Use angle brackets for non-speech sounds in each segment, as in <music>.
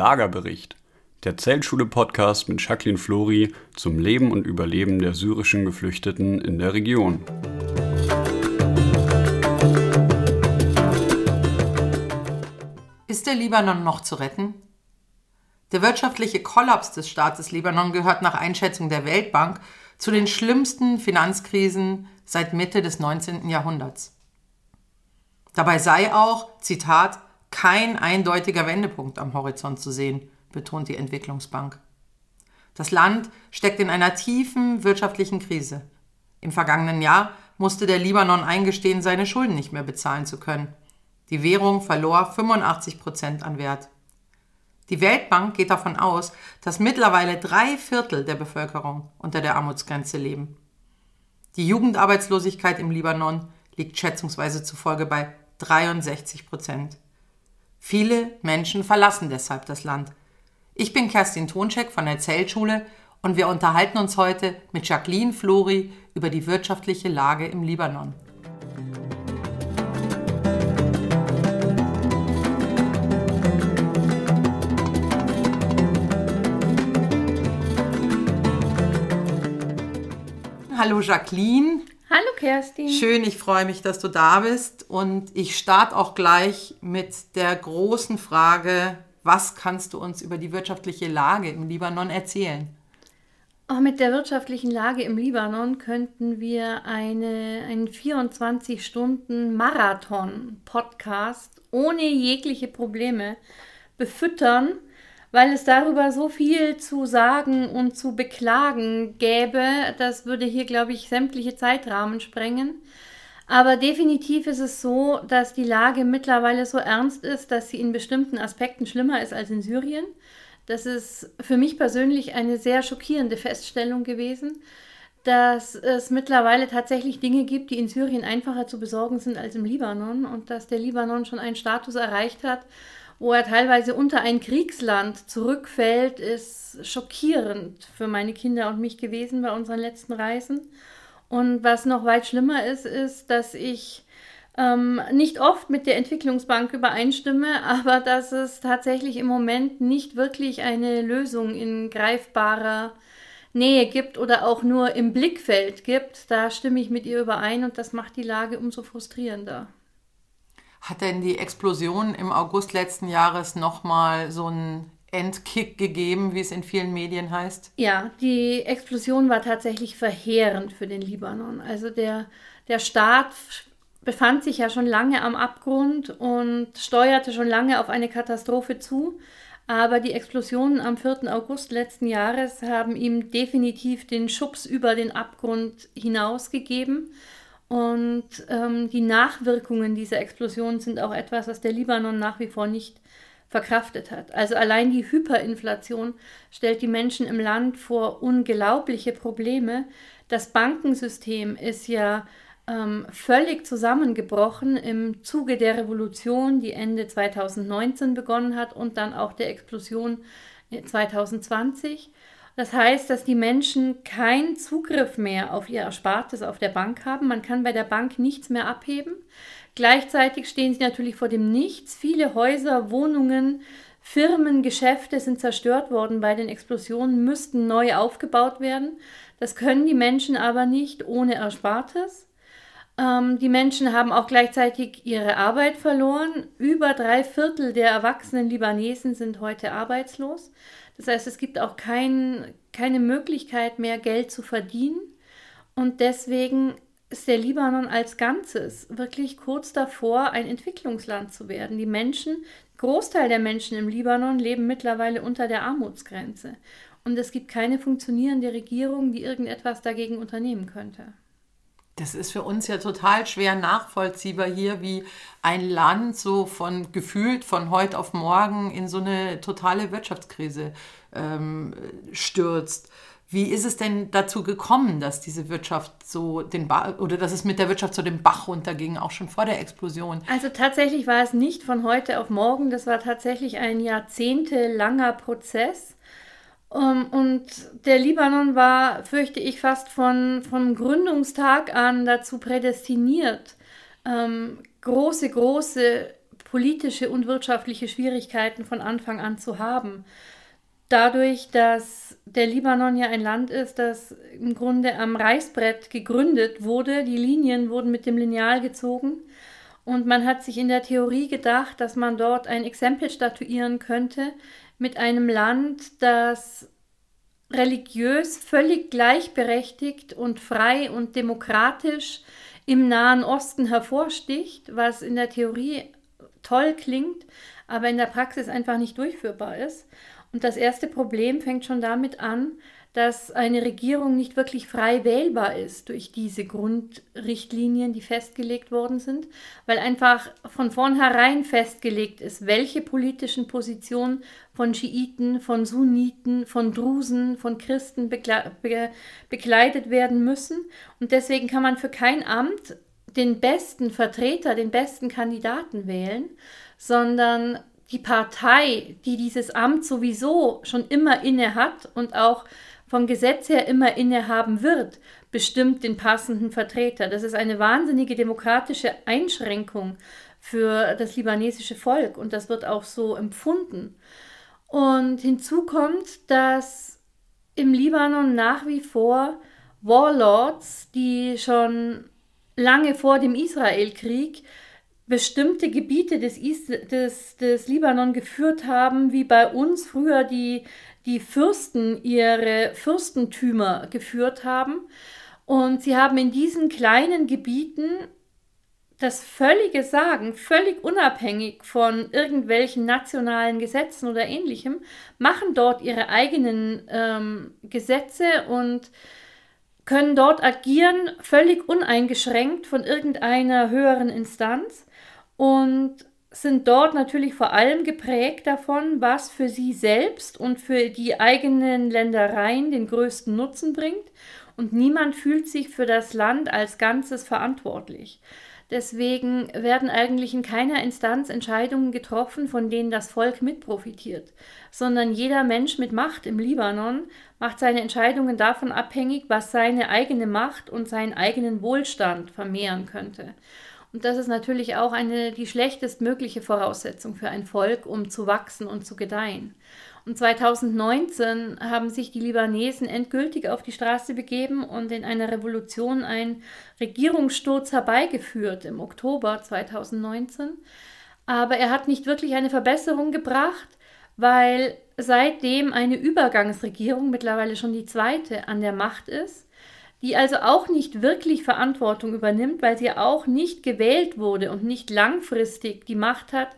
Lagerbericht, der Zeltschule-Podcast mit Jacqueline Flori zum Leben und Überleben der syrischen Geflüchteten in der Region. Ist der Libanon noch zu retten? Der wirtschaftliche Kollaps des Staates Libanon gehört nach Einschätzung der Weltbank zu den schlimmsten Finanzkrisen seit Mitte des 19. Jahrhunderts. Dabei sei auch, Zitat, kein eindeutiger Wendepunkt am Horizont zu sehen, betont die Entwicklungsbank. Das Land steckt in einer tiefen wirtschaftlichen Krise. Im vergangenen Jahr musste der Libanon eingestehen, seine Schulden nicht mehr bezahlen zu können. Die Währung verlor 85 Prozent an Wert. Die Weltbank geht davon aus, dass mittlerweile drei Viertel der Bevölkerung unter der Armutsgrenze leben. Die Jugendarbeitslosigkeit im Libanon liegt schätzungsweise zufolge bei 63 Prozent. Viele Menschen verlassen deshalb das Land. Ich bin Kerstin Tonczek von der Zeltschule und wir unterhalten uns heute mit Jacqueline Flori über die wirtschaftliche Lage im Libanon. Hallo Jacqueline. Hallo Kerstin. Schön, ich freue mich, dass du da bist. Und ich starte auch gleich mit der großen Frage, was kannst du uns über die wirtschaftliche Lage im Libanon erzählen? Auch mit der wirtschaftlichen Lage im Libanon könnten wir eine, einen 24-Stunden-Marathon-Podcast ohne jegliche Probleme befüttern weil es darüber so viel zu sagen und zu beklagen gäbe. Das würde hier, glaube ich, sämtliche Zeitrahmen sprengen. Aber definitiv ist es so, dass die Lage mittlerweile so ernst ist, dass sie in bestimmten Aspekten schlimmer ist als in Syrien. Das ist für mich persönlich eine sehr schockierende Feststellung gewesen, dass es mittlerweile tatsächlich Dinge gibt, die in Syrien einfacher zu besorgen sind als im Libanon und dass der Libanon schon einen Status erreicht hat, wo er teilweise unter ein Kriegsland zurückfällt, ist schockierend für meine Kinder und mich gewesen bei unseren letzten Reisen. Und was noch weit schlimmer ist, ist, dass ich ähm, nicht oft mit der Entwicklungsbank übereinstimme, <laughs> aber dass es tatsächlich im Moment nicht wirklich eine Lösung in greifbarer Nähe gibt oder auch nur im Blickfeld gibt. Da stimme ich mit ihr überein und das macht die Lage umso frustrierender. Hat denn die Explosion im August letzten Jahres nochmal so einen Endkick gegeben, wie es in vielen Medien heißt? Ja, die Explosion war tatsächlich verheerend für den Libanon. Also der, der Staat befand sich ja schon lange am Abgrund und steuerte schon lange auf eine Katastrophe zu. Aber die Explosionen am 4. August letzten Jahres haben ihm definitiv den Schubs über den Abgrund hinausgegeben. Und ähm, die Nachwirkungen dieser Explosion sind auch etwas, was der Libanon nach wie vor nicht verkraftet hat. Also allein die Hyperinflation stellt die Menschen im Land vor unglaubliche Probleme. Das Bankensystem ist ja ähm, völlig zusammengebrochen im Zuge der Revolution, die Ende 2019 begonnen hat und dann auch der Explosion 2020. Das heißt, dass die Menschen keinen Zugriff mehr auf ihr Erspartes auf der Bank haben. Man kann bei der Bank nichts mehr abheben. Gleichzeitig stehen sie natürlich vor dem Nichts. Viele Häuser, Wohnungen, Firmen, Geschäfte sind zerstört worden bei den Explosionen, müssten neu aufgebaut werden. Das können die Menschen aber nicht ohne Erspartes. Ähm, die Menschen haben auch gleichzeitig ihre Arbeit verloren. Über drei Viertel der erwachsenen Libanesen sind heute arbeitslos. Das heißt, es gibt auch kein, keine Möglichkeit mehr, Geld zu verdienen. Und deswegen ist der Libanon als Ganzes wirklich kurz davor, ein Entwicklungsland zu werden. Die Menschen, Großteil der Menschen im Libanon leben mittlerweile unter der Armutsgrenze. Und es gibt keine funktionierende Regierung, die irgendetwas dagegen unternehmen könnte. Das ist für uns ja total schwer nachvollziehbar hier, wie ein Land so von gefühlt von heute auf morgen in so eine totale Wirtschaftskrise ähm, stürzt. Wie ist es denn dazu gekommen, dass diese Wirtschaft so den Bach oder dass es mit der Wirtschaft so den Bach runterging, auch schon vor der Explosion? Also tatsächlich war es nicht von heute auf morgen, das war tatsächlich ein jahrzehntelanger Prozess. Um, ähm, und der Libanon war, fürchte ich, fast von, vom Gründungstag an dazu prädestiniert, ähm, große, große politische und wirtschaftliche Schwierigkeiten von Anfang an zu haben. Dadurch, dass der Libanon ja ein Land ist, das im Grunde am Reißbrett gegründet wurde, die Linien wurden mit dem Lineal gezogen und man hat sich in der Theorie gedacht, dass man dort ein Exempel statuieren könnte mit einem Land, das religiös völlig gleichberechtigt und frei und demokratisch im Nahen Osten hervorsticht, was in der Theorie toll klingt, aber in der Praxis einfach nicht durchführbar ist. Und das erste Problem fängt schon damit an, dass eine Regierung nicht wirklich frei wählbar ist durch diese Grundrichtlinien, die festgelegt worden sind, weil einfach von vornherein festgelegt ist, welche politischen Positionen von Schiiten, von Sunniten, von Drusen, von Christen bekle be bekleidet werden müssen. Und deswegen kann man für kein Amt den besten Vertreter, den besten Kandidaten wählen, sondern die Partei, die dieses Amt sowieso schon immer inne hat und auch vom Gesetz her immer innehaben wird, bestimmt den passenden Vertreter. Das ist eine wahnsinnige demokratische Einschränkung für das libanesische Volk und das wird auch so empfunden. Und hinzu kommt, dass im Libanon nach wie vor Warlords, die schon lange vor dem Israelkrieg bestimmte Gebiete des, Is des, des Libanon geführt haben, wie bei uns früher die die Fürsten ihre Fürstentümer geführt haben. Und sie haben in diesen kleinen Gebieten das völlige Sagen, völlig unabhängig von irgendwelchen nationalen Gesetzen oder ähnlichem, machen dort ihre eigenen ähm, Gesetze und können dort agieren, völlig uneingeschränkt von irgendeiner höheren Instanz. Und sind dort natürlich vor allem geprägt davon, was für sie selbst und für die eigenen Ländereien den größten Nutzen bringt. Und niemand fühlt sich für das Land als Ganzes verantwortlich. Deswegen werden eigentlich in keiner Instanz Entscheidungen getroffen, von denen das Volk mitprofitiert, sondern jeder Mensch mit Macht im Libanon macht seine Entscheidungen davon abhängig, was seine eigene Macht und seinen eigenen Wohlstand vermehren könnte. Und das ist natürlich auch eine, die schlechtestmögliche Voraussetzung für ein Volk, um zu wachsen und zu gedeihen. Und 2019 haben sich die Libanesen endgültig auf die Straße begeben und in einer Revolution einen Regierungssturz herbeigeführt im Oktober 2019. Aber er hat nicht wirklich eine Verbesserung gebracht, weil seitdem eine Übergangsregierung, mittlerweile schon die zweite, an der Macht ist die also auch nicht wirklich Verantwortung übernimmt, weil sie auch nicht gewählt wurde und nicht langfristig die Macht hat,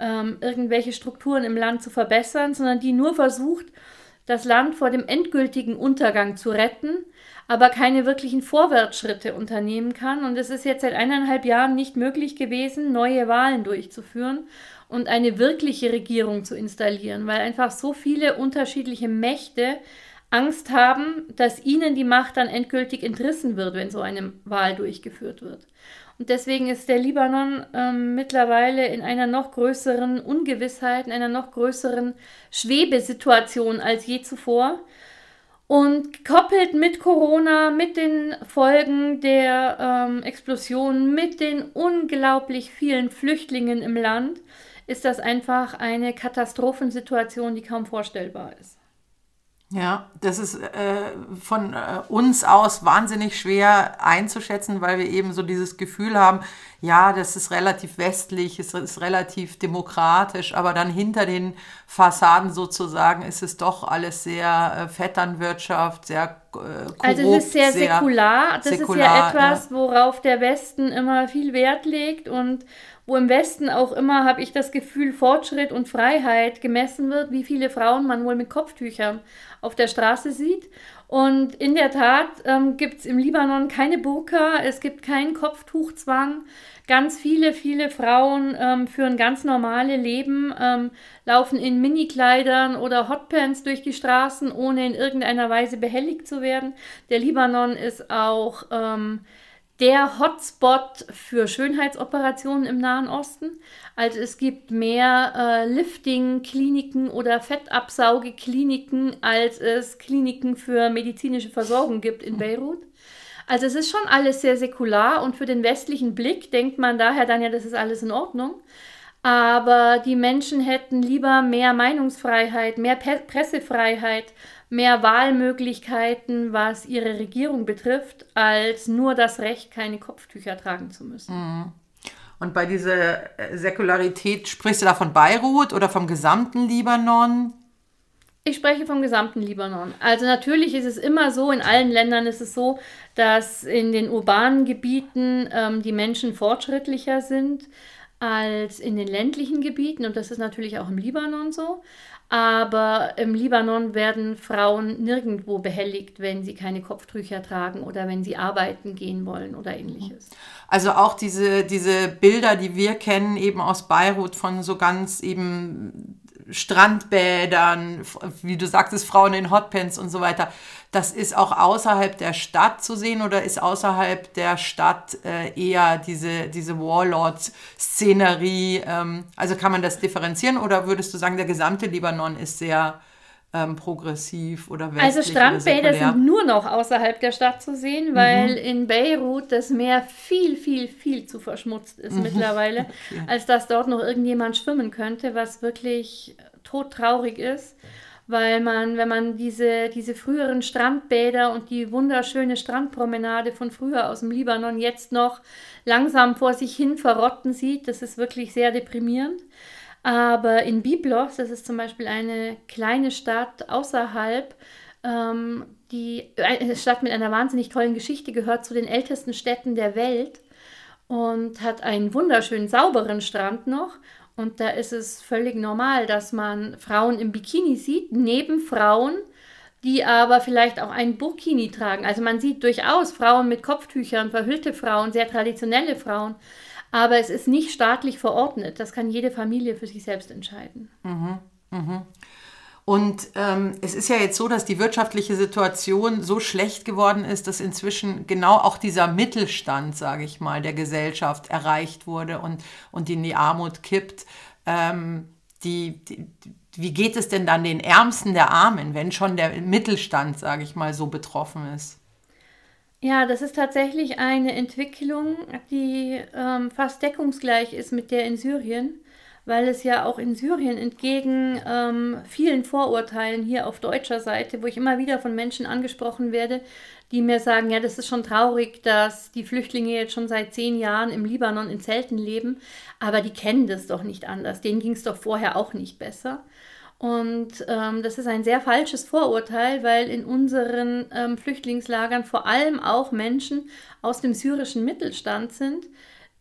ähm, irgendwelche Strukturen im Land zu verbessern, sondern die nur versucht, das Land vor dem endgültigen Untergang zu retten, aber keine wirklichen Vorwärtsschritte unternehmen kann. Und es ist jetzt seit eineinhalb Jahren nicht möglich gewesen, neue Wahlen durchzuführen und eine wirkliche Regierung zu installieren, weil einfach so viele unterschiedliche Mächte Angst haben, dass ihnen die Macht dann endgültig entrissen wird, wenn so eine Wahl durchgeführt wird. Und deswegen ist der Libanon ähm, mittlerweile in einer noch größeren Ungewissheit, in einer noch größeren Schwebesituation als je zuvor. Und gekoppelt mit Corona, mit den Folgen der ähm, Explosion, mit den unglaublich vielen Flüchtlingen im Land, ist das einfach eine Katastrophensituation, die kaum vorstellbar ist. Ja, das ist äh, von äh, uns aus wahnsinnig schwer einzuschätzen, weil wir eben so dieses Gefühl haben, ja, das ist relativ westlich, es ist relativ demokratisch, aber dann hinter den Fassaden sozusagen ist es doch alles sehr äh, Vetternwirtschaft, sehr äh, korrupt, Also es ist sehr, sehr säkular. Das säkular, ist ja etwas, ja. worauf der Westen immer viel Wert legt und wo im Westen auch immer, habe ich das Gefühl, Fortschritt und Freiheit gemessen wird, wie viele Frauen man wohl mit Kopftüchern auf der Straße sieht. Und in der Tat ähm, gibt es im Libanon keine Burka, es gibt keinen Kopftuchzwang. Ganz viele, viele Frauen ähm, führen ganz normale Leben, ähm, laufen in Minikleidern oder Hotpants durch die Straßen, ohne in irgendeiner Weise behelligt zu werden. Der Libanon ist auch ähm, der Hotspot für Schönheitsoperationen im Nahen Osten. Also es gibt mehr äh, Lifting-Kliniken oder Fettabsaugekliniken, als es Kliniken für medizinische Versorgung gibt in Beirut. Also es ist schon alles sehr säkular und für den westlichen Blick denkt man daher dann ja, das ist alles in Ordnung. Aber die Menschen hätten lieber mehr Meinungsfreiheit, mehr Pressefreiheit, mehr Wahlmöglichkeiten, was ihre Regierung betrifft, als nur das Recht, keine Kopftücher tragen zu müssen. Mhm. Und bei dieser äh, Säkularität sprichst du da von Beirut oder vom gesamten Libanon? Ich spreche vom gesamten Libanon. Also natürlich ist es immer so, in allen Ländern ist es so, dass in den urbanen Gebieten ähm, die Menschen fortschrittlicher sind als in den ländlichen Gebieten und das ist natürlich auch im Libanon so. Aber im Libanon werden Frauen nirgendwo behelligt, wenn sie keine Kopftücher tragen oder wenn sie arbeiten gehen wollen oder ähnliches. Also auch diese, diese Bilder, die wir kennen, eben aus Beirut von so ganz eben Strandbädern, wie du sagtest, Frauen in Hotpants und so weiter. Das ist auch außerhalb der Stadt zu sehen oder ist außerhalb der Stadt äh, eher diese, diese Warlord-Szenerie? Ähm, also kann man das differenzieren oder würdest du sagen, der gesamte Libanon ist sehr ähm, progressiv oder westlich Also Strandbäder sind nur noch außerhalb der Stadt zu sehen, weil mhm. in Beirut das Meer viel, viel, viel zu verschmutzt ist mhm. mittlerweile, <laughs> okay. als dass dort noch irgendjemand schwimmen könnte, was wirklich todtraurig ist weil man, wenn man diese, diese früheren Strandbäder und die wunderschöne Strandpromenade von früher aus dem Libanon jetzt noch langsam vor sich hin verrotten sieht, das ist wirklich sehr deprimierend. Aber in Byblos, das ist zum Beispiel eine kleine Stadt außerhalb, ähm, die eine Stadt mit einer wahnsinnig tollen Geschichte gehört zu den ältesten Städten der Welt und hat einen wunderschönen sauberen Strand noch und da ist es völlig normal, dass man Frauen im Bikini sieht, neben Frauen, die aber vielleicht auch ein Burkini tragen. Also man sieht durchaus Frauen mit Kopftüchern, verhüllte Frauen, sehr traditionelle Frauen. Aber es ist nicht staatlich verordnet. Das kann jede Familie für sich selbst entscheiden. Mhm, mhm. Und ähm, es ist ja jetzt so, dass die wirtschaftliche Situation so schlecht geworden ist, dass inzwischen genau auch dieser Mittelstand, sage ich mal, der Gesellschaft erreicht wurde und, und in die Armut kippt. Ähm, die, die, wie geht es denn dann den Ärmsten der Armen, wenn schon der Mittelstand, sage ich mal, so betroffen ist? Ja, das ist tatsächlich eine Entwicklung, die ähm, fast deckungsgleich ist mit der in Syrien weil es ja auch in Syrien entgegen ähm, vielen Vorurteilen hier auf deutscher Seite, wo ich immer wieder von Menschen angesprochen werde, die mir sagen, ja, das ist schon traurig, dass die Flüchtlinge jetzt schon seit zehn Jahren im Libanon in Zelten leben, aber die kennen das doch nicht anders. Denen ging es doch vorher auch nicht besser. Und ähm, das ist ein sehr falsches Vorurteil, weil in unseren ähm, Flüchtlingslagern vor allem auch Menschen aus dem syrischen Mittelstand sind,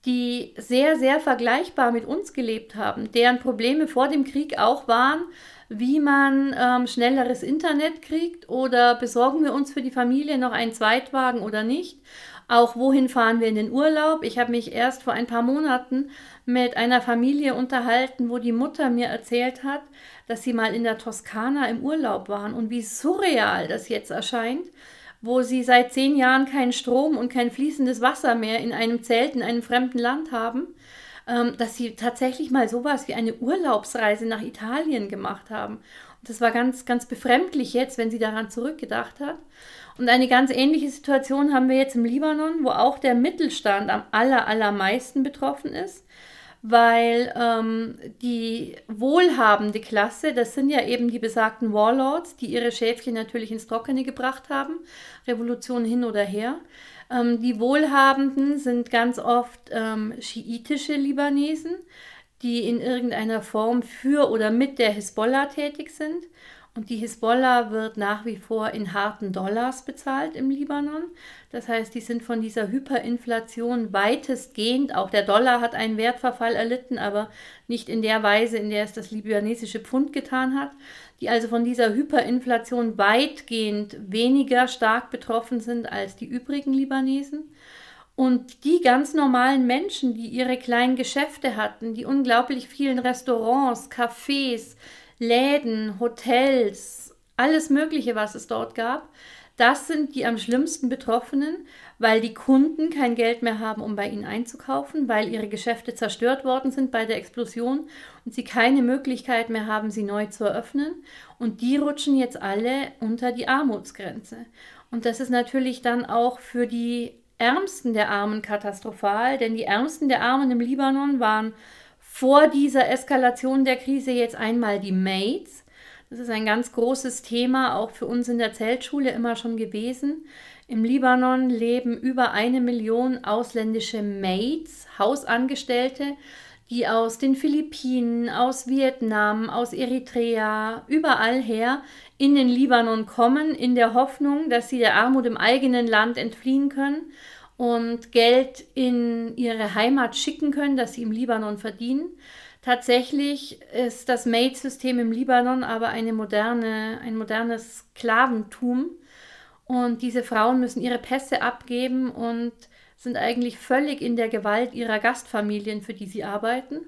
die sehr, sehr vergleichbar mit uns gelebt haben, deren Probleme vor dem Krieg auch waren, wie man ähm, schnelleres Internet kriegt oder besorgen wir uns für die Familie noch einen Zweitwagen oder nicht. Auch wohin fahren wir in den Urlaub? Ich habe mich erst vor ein paar Monaten mit einer Familie unterhalten, wo die Mutter mir erzählt hat, dass sie mal in der Toskana im Urlaub waren und wie surreal das jetzt erscheint, wo sie seit zehn Jahren keinen Strom und kein fließendes Wasser mehr in einem Zelt in einem fremden Land haben, ähm, dass sie tatsächlich mal sowas wie eine Urlaubsreise nach Italien gemacht haben. Und das war ganz, ganz befremdlich jetzt, wenn sie daran zurückgedacht hat. Und eine ganz ähnliche Situation haben wir jetzt im Libanon, wo auch der Mittelstand am aller, allermeisten betroffen ist weil ähm, die wohlhabende Klasse, das sind ja eben die besagten Warlords, die ihre Schäfchen natürlich ins Trockene gebracht haben, Revolution hin oder her. Ähm, die Wohlhabenden sind ganz oft ähm, schiitische Libanesen, die in irgendeiner Form für oder mit der Hisbollah tätig sind. Und die Hisbollah wird nach wie vor in harten Dollars bezahlt im Libanon. Das heißt, die sind von dieser Hyperinflation weitestgehend, auch der Dollar hat einen Wertverfall erlitten, aber nicht in der Weise, in der es das libanesische Pfund getan hat, die also von dieser Hyperinflation weitgehend weniger stark betroffen sind als die übrigen Libanesen. Und die ganz normalen Menschen, die ihre kleinen Geschäfte hatten, die unglaublich vielen Restaurants, Cafés, Läden, Hotels, alles Mögliche, was es dort gab, das sind die am schlimmsten Betroffenen, weil die Kunden kein Geld mehr haben, um bei ihnen einzukaufen, weil ihre Geschäfte zerstört worden sind bei der Explosion und sie keine Möglichkeit mehr haben, sie neu zu eröffnen. Und die rutschen jetzt alle unter die Armutsgrenze. Und das ist natürlich dann auch für die Ärmsten der Armen katastrophal, denn die Ärmsten der Armen im Libanon waren vor dieser Eskalation der Krise jetzt einmal die Maids. Das ist ein ganz großes Thema, auch für uns in der Zeltschule immer schon gewesen. Im Libanon leben über eine Million ausländische Maids, Hausangestellte, die aus den Philippinen, aus Vietnam, aus Eritrea, überall her in den Libanon kommen, in der Hoffnung, dass sie der Armut im eigenen Land entfliehen können und Geld in ihre Heimat schicken können, das sie im Libanon verdienen. Tatsächlich ist das Maid-System im Libanon aber eine moderne, ein modernes Sklaventum. Und diese Frauen müssen ihre Pässe abgeben und sind eigentlich völlig in der Gewalt ihrer Gastfamilien, für die sie arbeiten.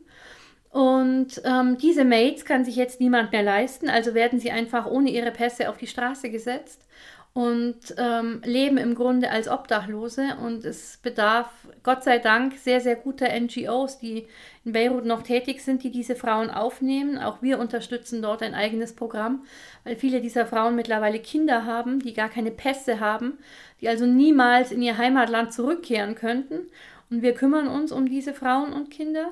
Und ähm, diese Maids kann sich jetzt niemand mehr leisten, also werden sie einfach ohne ihre Pässe auf die Straße gesetzt und ähm, leben im Grunde als Obdachlose. Und es bedarf Gott sei Dank sehr, sehr guter NGOs, die in Beirut noch tätig sind, die diese Frauen aufnehmen. Auch wir unterstützen dort ein eigenes Programm, weil viele dieser Frauen mittlerweile Kinder haben, die gar keine Pässe haben, die also niemals in ihr Heimatland zurückkehren könnten. Und wir kümmern uns um diese Frauen und Kinder.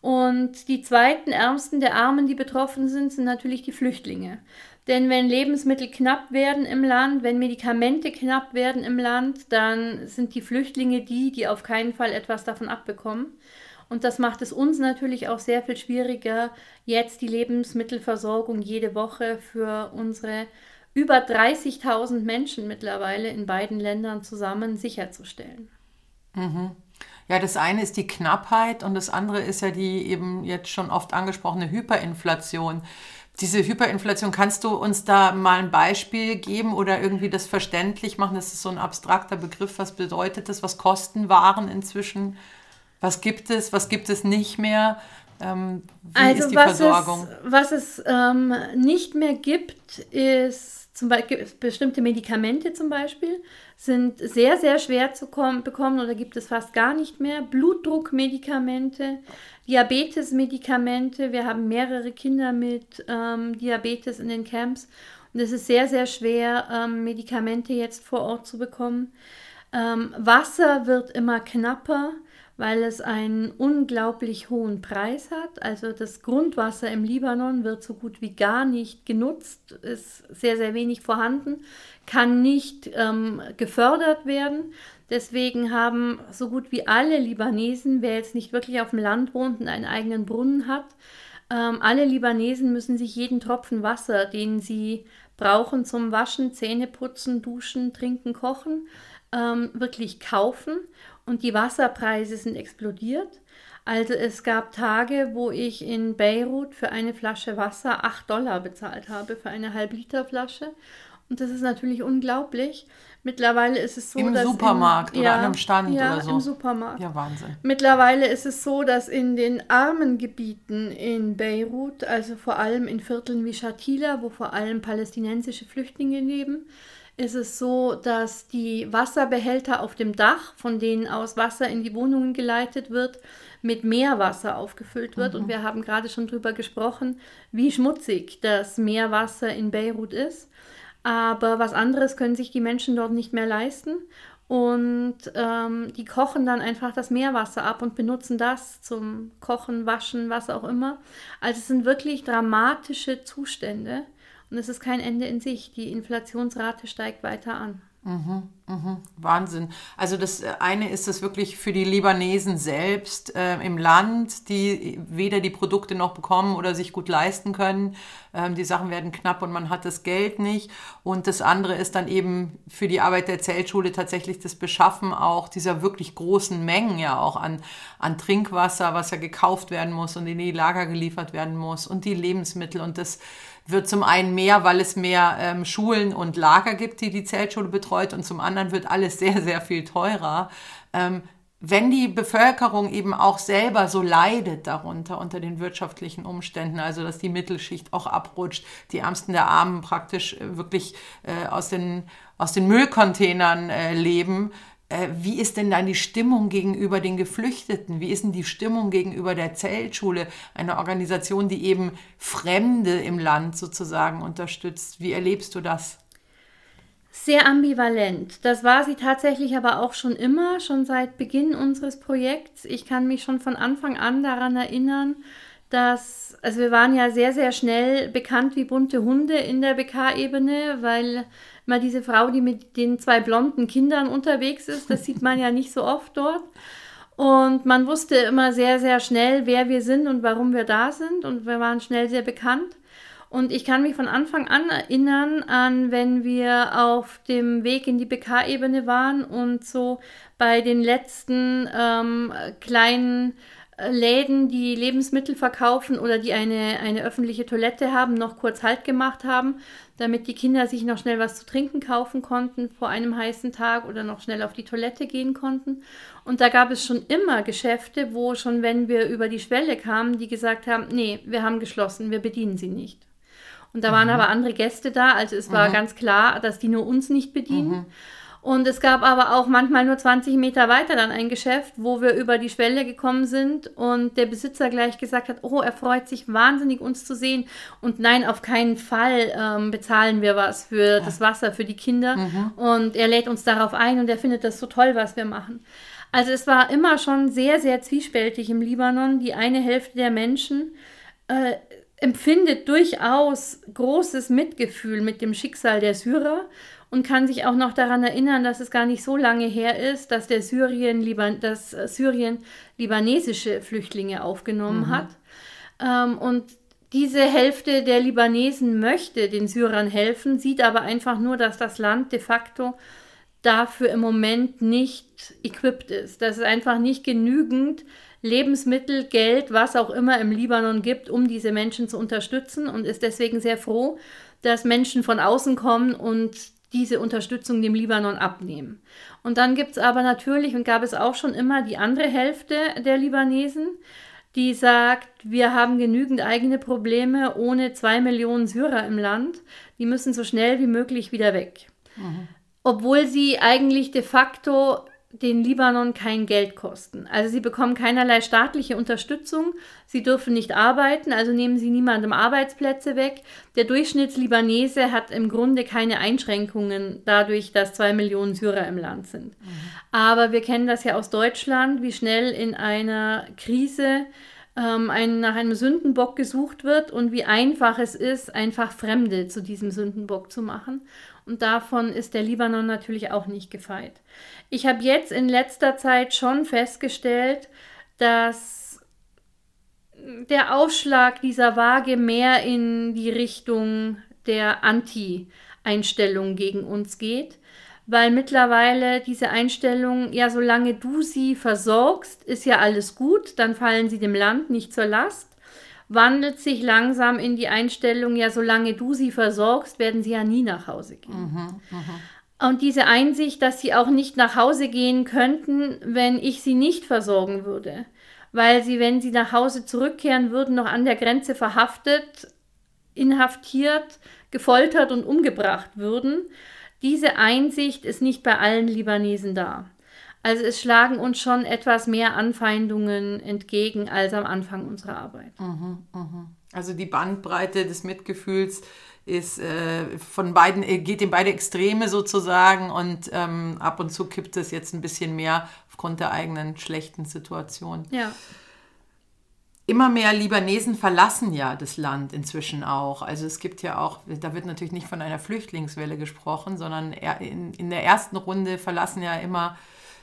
Und die zweiten Ärmsten der Armen, die betroffen sind, sind natürlich die Flüchtlinge. Denn wenn Lebensmittel knapp werden im Land, wenn Medikamente knapp werden im Land, dann sind die Flüchtlinge die, die auf keinen Fall etwas davon abbekommen. Und das macht es uns natürlich auch sehr viel schwieriger, jetzt die Lebensmittelversorgung jede Woche für unsere über 30.000 Menschen mittlerweile in beiden Ländern zusammen sicherzustellen. Mhm. Ja, das eine ist die Knappheit und das andere ist ja die eben jetzt schon oft angesprochene Hyperinflation. Diese Hyperinflation, kannst du uns da mal ein Beispiel geben oder irgendwie das verständlich machen? Das ist so ein abstrakter Begriff. Was bedeutet das? Was kosten Waren inzwischen? Was gibt es? Was gibt es nicht mehr? Ähm, wie also ist die was Versorgung? Es, was es ähm, nicht mehr gibt, ist zum Beispiel bestimmte Medikamente zum Beispiel sind sehr, sehr schwer zu bekommen oder gibt es fast gar nicht mehr. Blutdruckmedikamente, Diabetesmedikamente. Wir haben mehrere Kinder mit ähm, Diabetes in den Camps und es ist sehr, sehr schwer, ähm, Medikamente jetzt vor Ort zu bekommen. Ähm, Wasser wird immer knapper weil es einen unglaublich hohen Preis hat. Also das Grundwasser im Libanon wird so gut wie gar nicht genutzt, ist sehr, sehr wenig vorhanden, kann nicht ähm, gefördert werden. Deswegen haben so gut wie alle Libanesen, wer jetzt nicht wirklich auf dem Land wohnt und einen eigenen Brunnen hat, ähm, alle Libanesen müssen sich jeden Tropfen Wasser, den sie brauchen zum Waschen, Zähneputzen, Duschen, Trinken, Kochen, ähm, wirklich kaufen und die Wasserpreise sind explodiert. Also es gab Tage, wo ich in Beirut für eine Flasche Wasser 8 Dollar bezahlt habe, für eine Halbliterflasche. Und das ist natürlich unglaublich. Mittlerweile ist es so, Im dass Supermarkt in, oder an einem Stand ja, oder so. im Supermarkt. Ja, Wahnsinn. Mittlerweile ist es so, dass in den armen Gebieten in Beirut, also vor allem in Vierteln wie Shatila, wo vor allem palästinensische Flüchtlinge leben, ist es so, dass die Wasserbehälter auf dem Dach, von denen aus Wasser in die Wohnungen geleitet wird, mit Meerwasser aufgefüllt wird. Mhm. Und wir haben gerade schon darüber gesprochen, wie schmutzig das Meerwasser in Beirut ist. Aber was anderes können sich die Menschen dort nicht mehr leisten. Und ähm, die kochen dann einfach das Meerwasser ab und benutzen das zum Kochen, Waschen, was auch immer. Also es sind wirklich dramatische Zustände. Und es ist kein Ende in sich. Die Inflationsrate steigt weiter an. Mhm, mhm. Wahnsinn. Also das äh, eine ist es wirklich für die Libanesen selbst äh, im Land, die weder die Produkte noch bekommen oder sich gut leisten können. Ähm, die Sachen werden knapp und man hat das Geld nicht. Und das andere ist dann eben für die Arbeit der Zeltschule tatsächlich das Beschaffen auch dieser wirklich großen Mengen ja auch an, an Trinkwasser, was ja gekauft werden muss und in die Lager geliefert werden muss und die Lebensmittel und das wird zum einen mehr, weil es mehr ähm, Schulen und Lager gibt, die die Zeltschule betreut, und zum anderen wird alles <laughs> sehr, sehr viel teurer. Ähm, wenn die Bevölkerung eben auch selber so leidet darunter unter den wirtschaftlichen Umständen, also dass die Mittelschicht auch abrutscht, die Ärmsten der Armen praktisch äh, wirklich äh, aus, den, aus den Müllcontainern äh, leben, wie ist denn dann die Stimmung gegenüber den Geflüchteten? Wie ist denn die Stimmung gegenüber der Zeltschule, einer Organisation, die eben Fremde im Land sozusagen unterstützt? Wie erlebst du das? Sehr ambivalent. Das war sie tatsächlich aber auch schon immer, schon seit Beginn unseres Projekts. Ich kann mich schon von Anfang an daran erinnern, dass, also wir waren ja sehr, sehr schnell bekannt wie bunte Hunde in der BK-Ebene, weil mal diese Frau, die mit den zwei blonden Kindern unterwegs ist, das sieht man ja nicht so oft dort. Und man wusste immer sehr, sehr schnell, wer wir sind und warum wir da sind. Und wir waren schnell sehr bekannt. Und ich kann mich von Anfang an erinnern an, wenn wir auf dem Weg in die BK-Ebene waren und so bei den letzten ähm, kleinen Läden, die Lebensmittel verkaufen oder die eine, eine öffentliche Toilette haben, noch kurz Halt gemacht haben, damit die Kinder sich noch schnell was zu trinken kaufen konnten vor einem heißen Tag oder noch schnell auf die Toilette gehen konnten. Und da gab es schon immer Geschäfte, wo schon, wenn wir über die Schwelle kamen, die gesagt haben, nee, wir haben geschlossen, wir bedienen sie nicht. Und da mhm. waren aber andere Gäste da, also es war mhm. ganz klar, dass die nur uns nicht bedienen. Mhm. Und es gab aber auch manchmal nur 20 Meter weiter dann ein Geschäft, wo wir über die Schwelle gekommen sind und der Besitzer gleich gesagt hat, oh, er freut sich wahnsinnig, uns zu sehen. Und nein, auf keinen Fall ähm, bezahlen wir was für das Wasser für die Kinder. Mhm. Und er lädt uns darauf ein und er findet das so toll, was wir machen. Also es war immer schon sehr, sehr zwiespältig im Libanon. Die eine Hälfte der Menschen äh, empfindet durchaus großes Mitgefühl mit dem Schicksal der Syrer und kann sich auch noch daran erinnern, dass es gar nicht so lange her ist, dass der Syrien, Liban, dass äh, Syrien libanesische Flüchtlinge aufgenommen mhm. hat. Ähm, und diese Hälfte der Libanesen möchte den Syrern helfen, sieht aber einfach nur, dass das Land de facto dafür im Moment nicht equipped ist. Dass es einfach nicht genügend Lebensmittel, Geld, was auch immer im Libanon gibt, um diese Menschen zu unterstützen und ist deswegen sehr froh, dass Menschen von außen kommen und diese Unterstützung dem Libanon abnehmen. Und dann gibt es aber natürlich und gab es auch schon immer die andere Hälfte der Libanesen, die sagt, wir haben genügend eigene Probleme ohne zwei Millionen Syrer im Land, die müssen so schnell wie möglich wieder weg. Mhm. Obwohl sie eigentlich de facto den Libanon kein Geld kosten. Also sie bekommen keinerlei staatliche Unterstützung, sie dürfen nicht arbeiten, also nehmen sie niemandem Arbeitsplätze weg. Der Durchschnittslibanese hat im Grunde keine Einschränkungen dadurch, dass zwei Millionen Syrer im Land sind. Mhm. Aber wir kennen das ja aus Deutschland, wie schnell in einer Krise ähm, ein, nach einem Sündenbock gesucht wird und wie einfach es ist, einfach Fremde zu diesem Sündenbock zu machen. Und davon ist der Libanon natürlich auch nicht gefeit. Ich habe jetzt in letzter Zeit schon festgestellt, dass der Ausschlag dieser Waage mehr in die Richtung der Anti-Einstellung gegen uns geht, weil mittlerweile diese Einstellung, ja, solange du sie versorgst, ist ja alles gut, dann fallen sie dem Land nicht zur Last, wandelt sich langsam in die Einstellung, ja, solange du sie versorgst, werden sie ja nie nach Hause gehen. Mhm, mh. Und diese Einsicht, dass sie auch nicht nach Hause gehen könnten, wenn ich sie nicht versorgen würde. Weil sie, wenn sie nach Hause zurückkehren würden, noch an der Grenze verhaftet, inhaftiert, gefoltert und umgebracht würden. Diese Einsicht ist nicht bei allen Libanesen da. Also es schlagen uns schon etwas mehr Anfeindungen entgegen als am Anfang unserer Arbeit. Mhm, mh. Also die Bandbreite des Mitgefühls ist äh, von beiden, äh, geht in beide Extreme sozusagen und ähm, ab und zu kippt es jetzt ein bisschen mehr aufgrund der eigenen schlechten Situation. Ja. Immer mehr Libanesen verlassen ja das Land inzwischen auch. Also es gibt ja auch, da wird natürlich nicht von einer Flüchtlingswelle gesprochen, sondern in, in der ersten Runde verlassen ja immer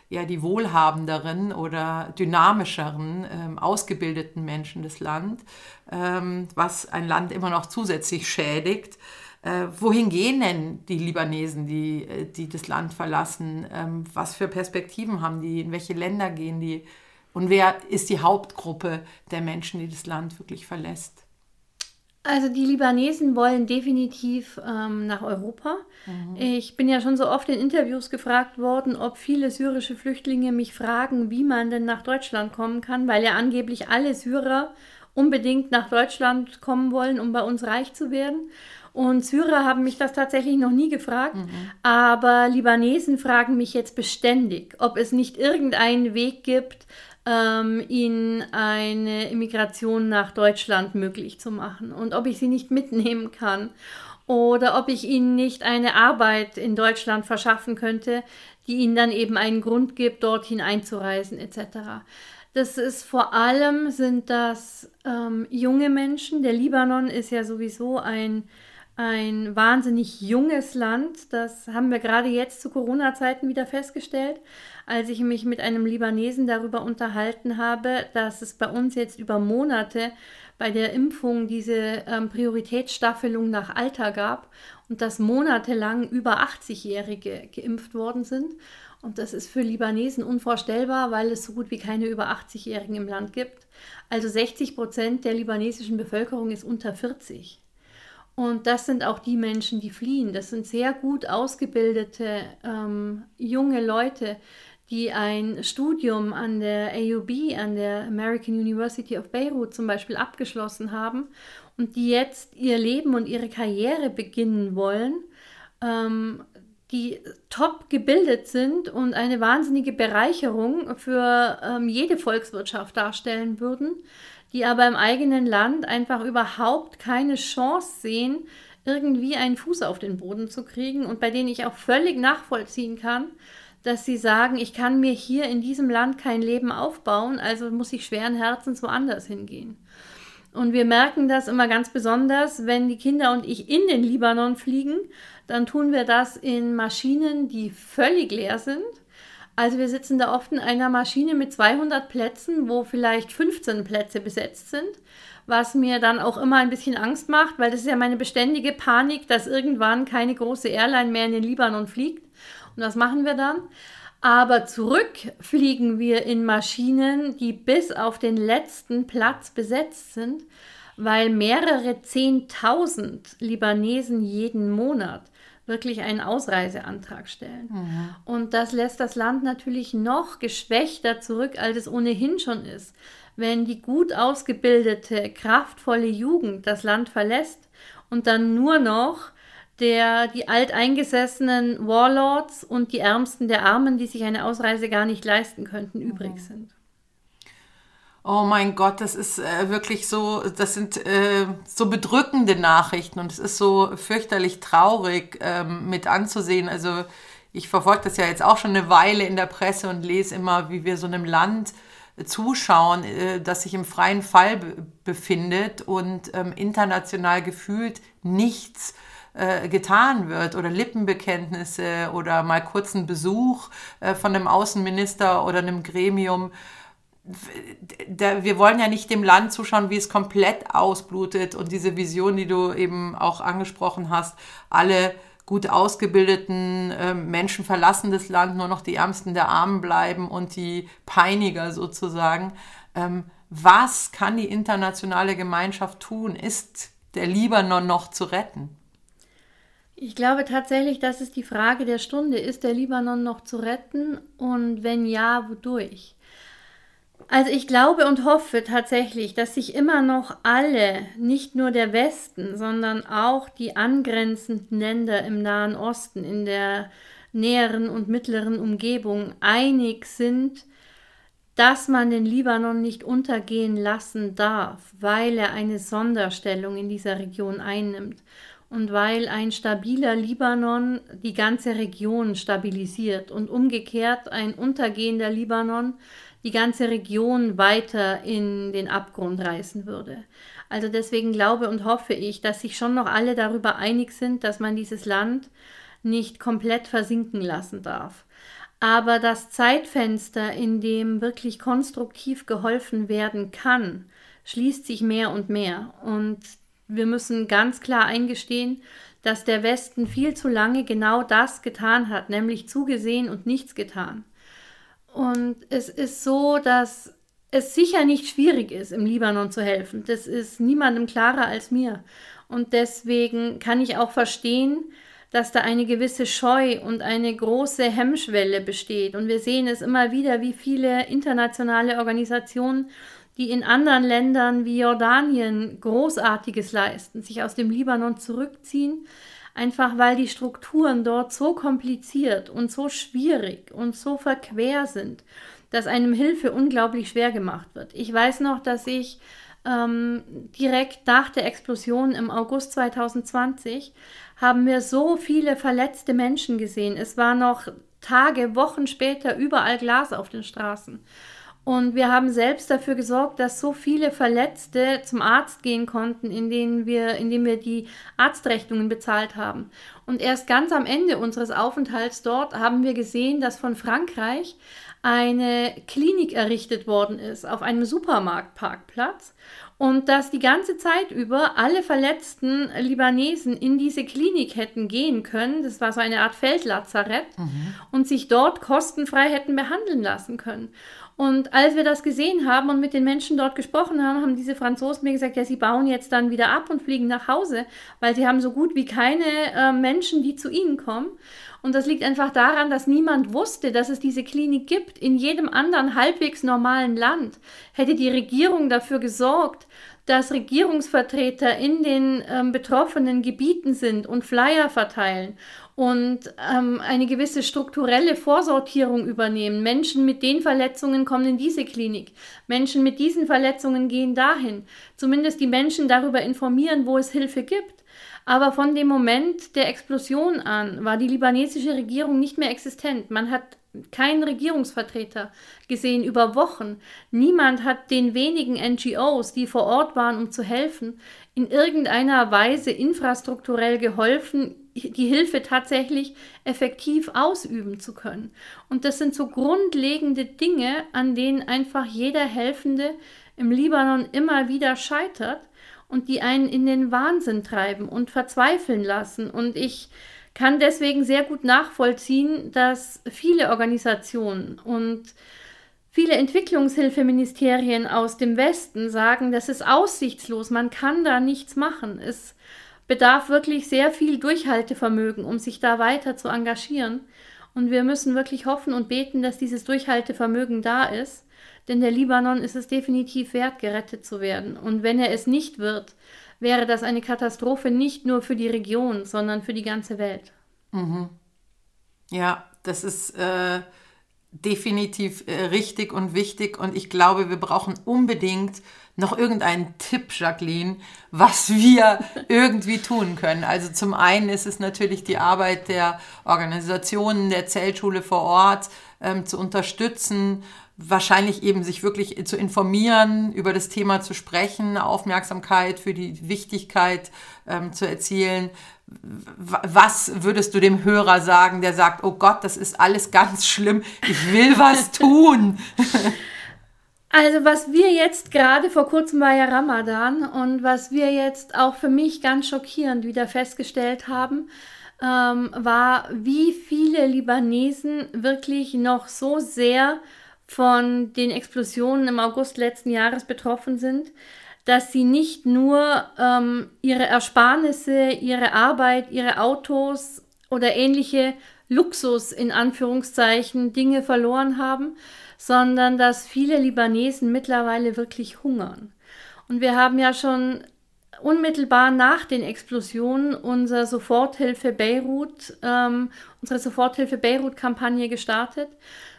ja die wohlhabenderen oder dynamischeren, ähm, ausgebildeten Menschen des Land, ähm, was ein Land immer noch zusätzlich schädigt. Äh, wohin gehen denn die Libanesen, die, äh, die das Land verlassen? Ähm, was für Perspektiven haben die? In welche Länder gehen die? Und wer ist die Hauptgruppe der Menschen, die das Land wirklich verlässt? Also die Libanesen wollen definitiv ähm, nach Europa. Mhm. Ich bin ja schon so oft in Interviews gefragt worden, ob viele syrische Flüchtlinge mich fragen, wie man denn nach Deutschland kommen kann, weil ja angeblich alle Syrer unbedingt nach Deutschland kommen wollen, um bei uns reich zu werden. Und Syrer haben mich das tatsächlich noch nie gefragt, mhm. aber Libanesen fragen mich jetzt beständig, ob es nicht irgendeinen Weg gibt, ähm, ihnen eine Immigration nach Deutschland möglich zu machen und ob ich sie nicht mitnehmen kann. oder ob ich ihnen nicht eine Arbeit in Deutschland verschaffen könnte, die ihnen dann eben einen Grund gibt, dorthin einzureisen etc. Das ist vor allem sind das ähm, junge Menschen. Der Libanon ist ja sowieso ein ein wahnsinnig junges Land. Das haben wir gerade jetzt zu Corona-Zeiten wieder festgestellt, als ich mich mit einem Libanesen darüber unterhalten habe, dass es bei uns jetzt über Monate bei der Impfung diese ähm, Prioritätsstaffelung nach Alter gab und dass monatelang über 80-Jährige geimpft worden sind. Und das ist für Libanesen unvorstellbar, weil es so gut wie keine über 80-Jährigen im Land gibt. Also 60 Prozent der libanesischen Bevölkerung ist unter 40. Und das sind auch die Menschen, die fliehen. Das sind sehr gut ausgebildete ähm, junge Leute, die ein Studium an der AUB, an der American University of Beirut zum Beispiel abgeschlossen haben und die jetzt ihr Leben und ihre Karriere beginnen wollen, ähm, die top gebildet sind und eine wahnsinnige Bereicherung für ähm, jede Volkswirtschaft darstellen würden die aber im eigenen Land einfach überhaupt keine Chance sehen, irgendwie einen Fuß auf den Boden zu kriegen und bei denen ich auch völlig nachvollziehen kann, dass sie sagen, ich kann mir hier in diesem Land kein Leben aufbauen, also muss ich schweren Herzens woanders hingehen. Und wir merken das immer ganz besonders, wenn die Kinder und ich in den Libanon fliegen, dann tun wir das in Maschinen, die völlig leer sind also wir sitzen da oft in einer Maschine mit 200 Plätzen, wo vielleicht 15 Plätze besetzt sind, was mir dann auch immer ein bisschen Angst macht, weil das ist ja meine beständige Panik, dass irgendwann keine große Airline mehr in den Libanon fliegt. Und was machen wir dann? Aber zurück fliegen wir in Maschinen, die bis auf den letzten Platz besetzt sind, weil mehrere Zehntausend Libanesen jeden Monat wirklich einen Ausreiseantrag stellen. Mhm. Und das lässt das Land natürlich noch geschwächter zurück, als es ohnehin schon ist. Wenn die gut ausgebildete, kraftvolle Jugend das Land verlässt und dann nur noch der, die alteingesessenen Warlords und die Ärmsten der Armen, die sich eine Ausreise gar nicht leisten könnten, mhm. übrig sind. Oh mein Gott, das ist äh, wirklich so, das sind äh, so bedrückende Nachrichten und es ist so fürchterlich traurig ähm, mit anzusehen. Also ich verfolge das ja jetzt auch schon eine Weile in der Presse und lese immer, wie wir so einem Land zuschauen, äh, das sich im freien Fall befindet und ähm, international gefühlt nichts äh, getan wird oder Lippenbekenntnisse oder mal kurzen Besuch äh, von einem Außenminister oder einem Gremium wir wollen ja nicht dem Land zuschauen, wie es komplett ausblutet und diese Vision, die du eben auch angesprochen hast, alle gut ausgebildeten äh, Menschen verlassen das Land, nur noch die Ärmsten der Armen bleiben und die Peiniger sozusagen. Ähm, was kann die internationale Gemeinschaft tun? Ist der Libanon noch zu retten? Ich glaube tatsächlich, das ist die Frage der Stunde. Ist der Libanon noch zu retten? Und wenn ja, wodurch? Also ich glaube und hoffe tatsächlich, dass sich immer noch alle, nicht nur der Westen, sondern auch die angrenzenden Länder im Nahen Osten, in der näheren und mittleren Umgebung einig sind, dass man den Libanon nicht untergehen lassen darf, weil er eine Sonderstellung in dieser Region einnimmt und weil ein stabiler Libanon die ganze Region stabilisiert und umgekehrt ein untergehender Libanon die ganze Region weiter in den Abgrund reißen würde. Also deswegen glaube und hoffe ich, dass sich schon noch alle darüber einig sind, dass man dieses Land nicht komplett versinken lassen darf. Aber das Zeitfenster, in dem wirklich konstruktiv geholfen werden kann, schließt sich mehr und mehr. Und wir müssen ganz klar eingestehen, dass der Westen viel zu lange genau das getan hat, nämlich zugesehen und nichts getan. Und es ist so, dass es sicher nicht schwierig ist, im Libanon zu helfen. Das ist niemandem klarer als mir. Und deswegen kann ich auch verstehen, dass da eine gewisse Scheu und eine große Hemmschwelle besteht. Und wir sehen es immer wieder, wie viele internationale Organisationen, die in anderen Ländern wie Jordanien Großartiges leisten, sich aus dem Libanon zurückziehen, einfach weil die Strukturen dort so kompliziert und so schwierig und so verquer sind, dass einem Hilfe unglaublich schwer gemacht wird. Ich weiß noch, dass ich ähm, direkt nach der Explosion im August 2020 haben wir so viele verletzte Menschen gesehen. Es war noch Tage, Wochen später überall Glas auf den Straßen. Und wir haben selbst dafür gesorgt, dass so viele Verletzte zum Arzt gehen konnten, indem wir, indem wir die Arztrechnungen bezahlt haben. Und erst ganz am Ende unseres Aufenthalts dort haben wir gesehen, dass von Frankreich eine Klinik errichtet worden ist auf einem Supermarktparkplatz und dass die ganze Zeit über alle verletzten Libanesen in diese Klinik hätten gehen können. Das war so eine Art Feldlazarett mhm. und sich dort kostenfrei hätten behandeln lassen können. Und als wir das gesehen haben und mit den Menschen dort gesprochen haben, haben diese Franzosen mir gesagt, ja, sie bauen jetzt dann wieder ab und fliegen nach Hause, weil sie haben so gut wie keine äh, Menschen, die zu ihnen kommen. Und das liegt einfach daran, dass niemand wusste, dass es diese Klinik gibt. In jedem anderen halbwegs normalen Land hätte die Regierung dafür gesorgt, dass Regierungsvertreter in den ähm, betroffenen Gebieten sind und Flyer verteilen und ähm, eine gewisse strukturelle Vorsortierung übernehmen. Menschen mit den Verletzungen kommen in diese Klinik. Menschen mit diesen Verletzungen gehen dahin. Zumindest die Menschen darüber informieren, wo es Hilfe gibt. Aber von dem Moment der Explosion an war die libanesische Regierung nicht mehr existent. Man hat keinen Regierungsvertreter gesehen über Wochen. Niemand hat den wenigen NGOs, die vor Ort waren, um zu helfen, in irgendeiner Weise infrastrukturell geholfen, die Hilfe tatsächlich effektiv ausüben zu können. Und das sind so grundlegende Dinge, an denen einfach jeder Helfende im Libanon immer wieder scheitert und die einen in den Wahnsinn treiben und verzweifeln lassen. Und ich kann deswegen sehr gut nachvollziehen, dass viele Organisationen und viele Entwicklungshilfeministerien aus dem Westen sagen, das ist aussichtslos, man kann da nichts machen. Es bedarf wirklich sehr viel Durchhaltevermögen, um sich da weiter zu engagieren. Und wir müssen wirklich hoffen und beten, dass dieses Durchhaltevermögen da ist, denn der Libanon ist es definitiv wert, gerettet zu werden. Und wenn er es nicht wird, wäre das eine Katastrophe nicht nur für die Region, sondern für die ganze Welt. Mhm. Ja, das ist äh, definitiv äh, richtig und wichtig und ich glaube, wir brauchen unbedingt noch irgendeinen Tipp, Jacqueline, was wir irgendwie tun können. Also zum einen ist es natürlich die Arbeit der Organisationen, der Zeltschule vor Ort ähm, zu unterstützen wahrscheinlich eben sich wirklich zu informieren, über das Thema zu sprechen, Aufmerksamkeit für die Wichtigkeit ähm, zu erzielen. Was würdest du dem Hörer sagen, der sagt, oh Gott, das ist alles ganz schlimm, ich will was tun? <laughs> Also was wir jetzt gerade vor kurzem war ja Ramadan und was wir jetzt auch für mich ganz schockierend wieder festgestellt haben, ähm, war, wie viele Libanesen wirklich noch so sehr von den Explosionen im August letzten Jahres betroffen sind, dass sie nicht nur ähm, ihre Ersparnisse, ihre Arbeit, ihre Autos oder ähnliche Luxus in Anführungszeichen Dinge verloren haben, sondern dass viele Libanesen mittlerweile wirklich hungern. Und wir haben ja schon unmittelbar nach den Explosionen unser Soforthilfe Beirut, ähm, unsere Soforthilfe Beirut-Kampagne gestartet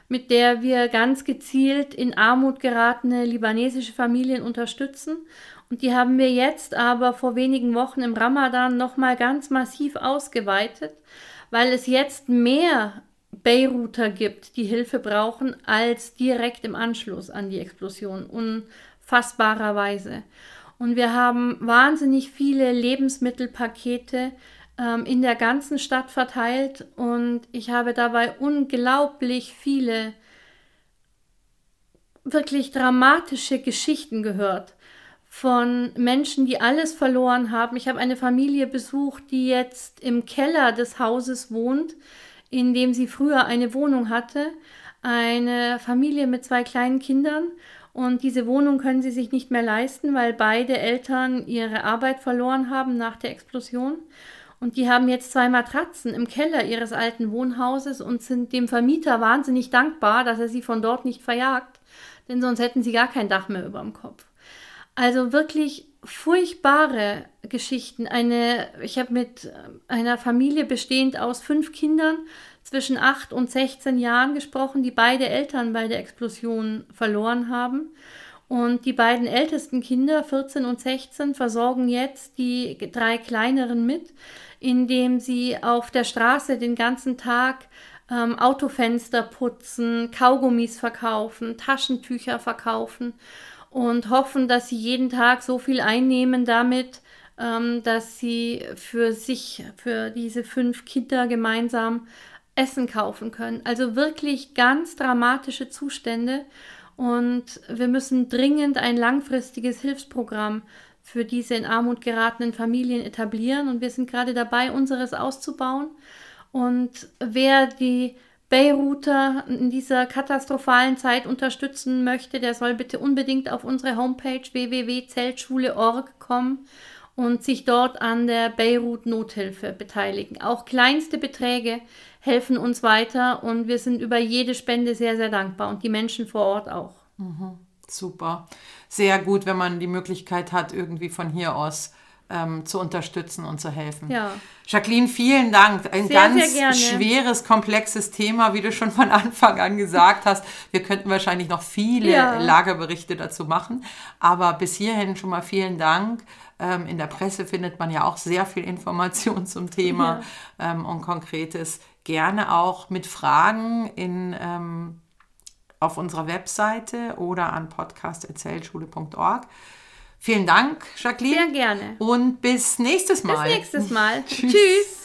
mit der wir ganz gezielt in Armut geratene libanesische Familien unterstützen. Und die haben wir jetzt aber vor wenigen Wochen im Ramadan nochmal ganz massiv ausgeweitet, weil es jetzt mehr Beiruter gibt, die Hilfe brauchen, als direkt im Anschluss an die Explosion. Unfassbarerweise. Und wir haben wahnsinnig viele Lebensmittelpakete ähm, in der ganzen Stadt verteilt und ich habe dabei unglaublich viele wirklich dramatische Geschichten gehört von Menschen, die alles verloren haben. Ich habe eine Familie besucht, die jetzt im Keller des Hauses wohnt, in dem sie früher eine Wohnung hatte. Eine Familie mit zwei kleinen Kindern. Und diese Wohnung können sie sich nicht mehr leisten, weil beide Eltern ihre Arbeit verloren haben nach der Explosion. Und die haben jetzt zwei Matratzen im Keller ihres alten Wohnhauses und sind dem Vermieter wahnsinnig dankbar, dass er sie von dort nicht verjagt, denn sonst hätten sie gar kein Dach mehr über dem Kopf. Also wirklich furchtbare Geschichten. Eine, ich habe mit einer Familie bestehend aus fünf Kindern zwischen acht und 16 Jahren gesprochen, die beide Eltern bei der Explosion verloren haben Und die beiden ältesten Kinder, 14 und 16, versorgen jetzt die drei kleineren mit, indem sie auf der Straße den ganzen Tag ähm, Autofenster putzen, Kaugummis verkaufen, Taschentücher verkaufen und hoffen, dass sie jeden Tag so viel einnehmen damit, ähm, dass sie für sich, für diese fünf Kinder gemeinsam Essen kaufen können. Also wirklich ganz dramatische Zustände. Und wir müssen dringend ein langfristiges Hilfsprogramm für diese in Armut geratenen Familien etablieren. Und wir sind gerade dabei, unseres auszubauen. Und wer die Beiruter in dieser katastrophalen Zeit unterstützen möchte, der soll bitte unbedingt auf unsere Homepage www.zeltschule.org kommen und sich dort an der Beirut Nothilfe beteiligen. Auch kleinste Beträge helfen uns weiter und wir sind über jede Spende sehr, sehr dankbar und die Menschen vor Ort auch. Mhm. Super. Sehr gut, wenn man die Möglichkeit hat, irgendwie von hier aus ähm, zu unterstützen und zu helfen. Ja. Jacqueline, vielen Dank. Ein Sehr, ganz sehr schweres, komplexes Thema, wie du schon von Anfang an gesagt hast. Wir könnten wahrscheinlich noch viele Ja. Lagerberichte dazu machen. Aber bis hierhin schon mal vielen Dank. Ähm, in der Presse findet man ja auch sehr viel Information zum Thema ähm, und Konkretes. Gerne auch mit Fragen in, ähm, auf unserer Webseite oder an podcast.erzählschule.org. Vielen Dank, Jacqueline. Sehr gerne. Und bis nächstes Mal. Bis nächstes Mal. <laughs> Tschüss. Tschüss.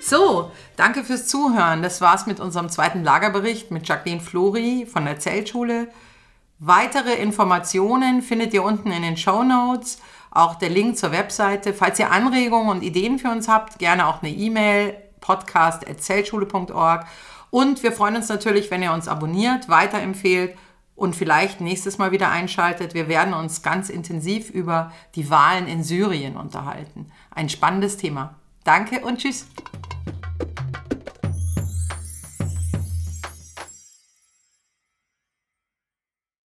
So, danke fürs Zuhören. Das war's mit unserem zweiten Lagerbericht mit Jacqueline Flori von der Zeltschule. Weitere Informationen findet ihr unten in den Show Notes, auch der Link zur Webseite. Falls ihr Anregungen und Ideen für uns habt, gerne auch eine E-Mail podcast@zeltschule.org und wir freuen uns natürlich, wenn ihr uns abonniert, weiterempfehlt und vielleicht nächstes Mal wieder einschaltet. Wir werden uns ganz intensiv über die Wahlen in Syrien unterhalten. Ein spannendes Thema. Danke und tschüss.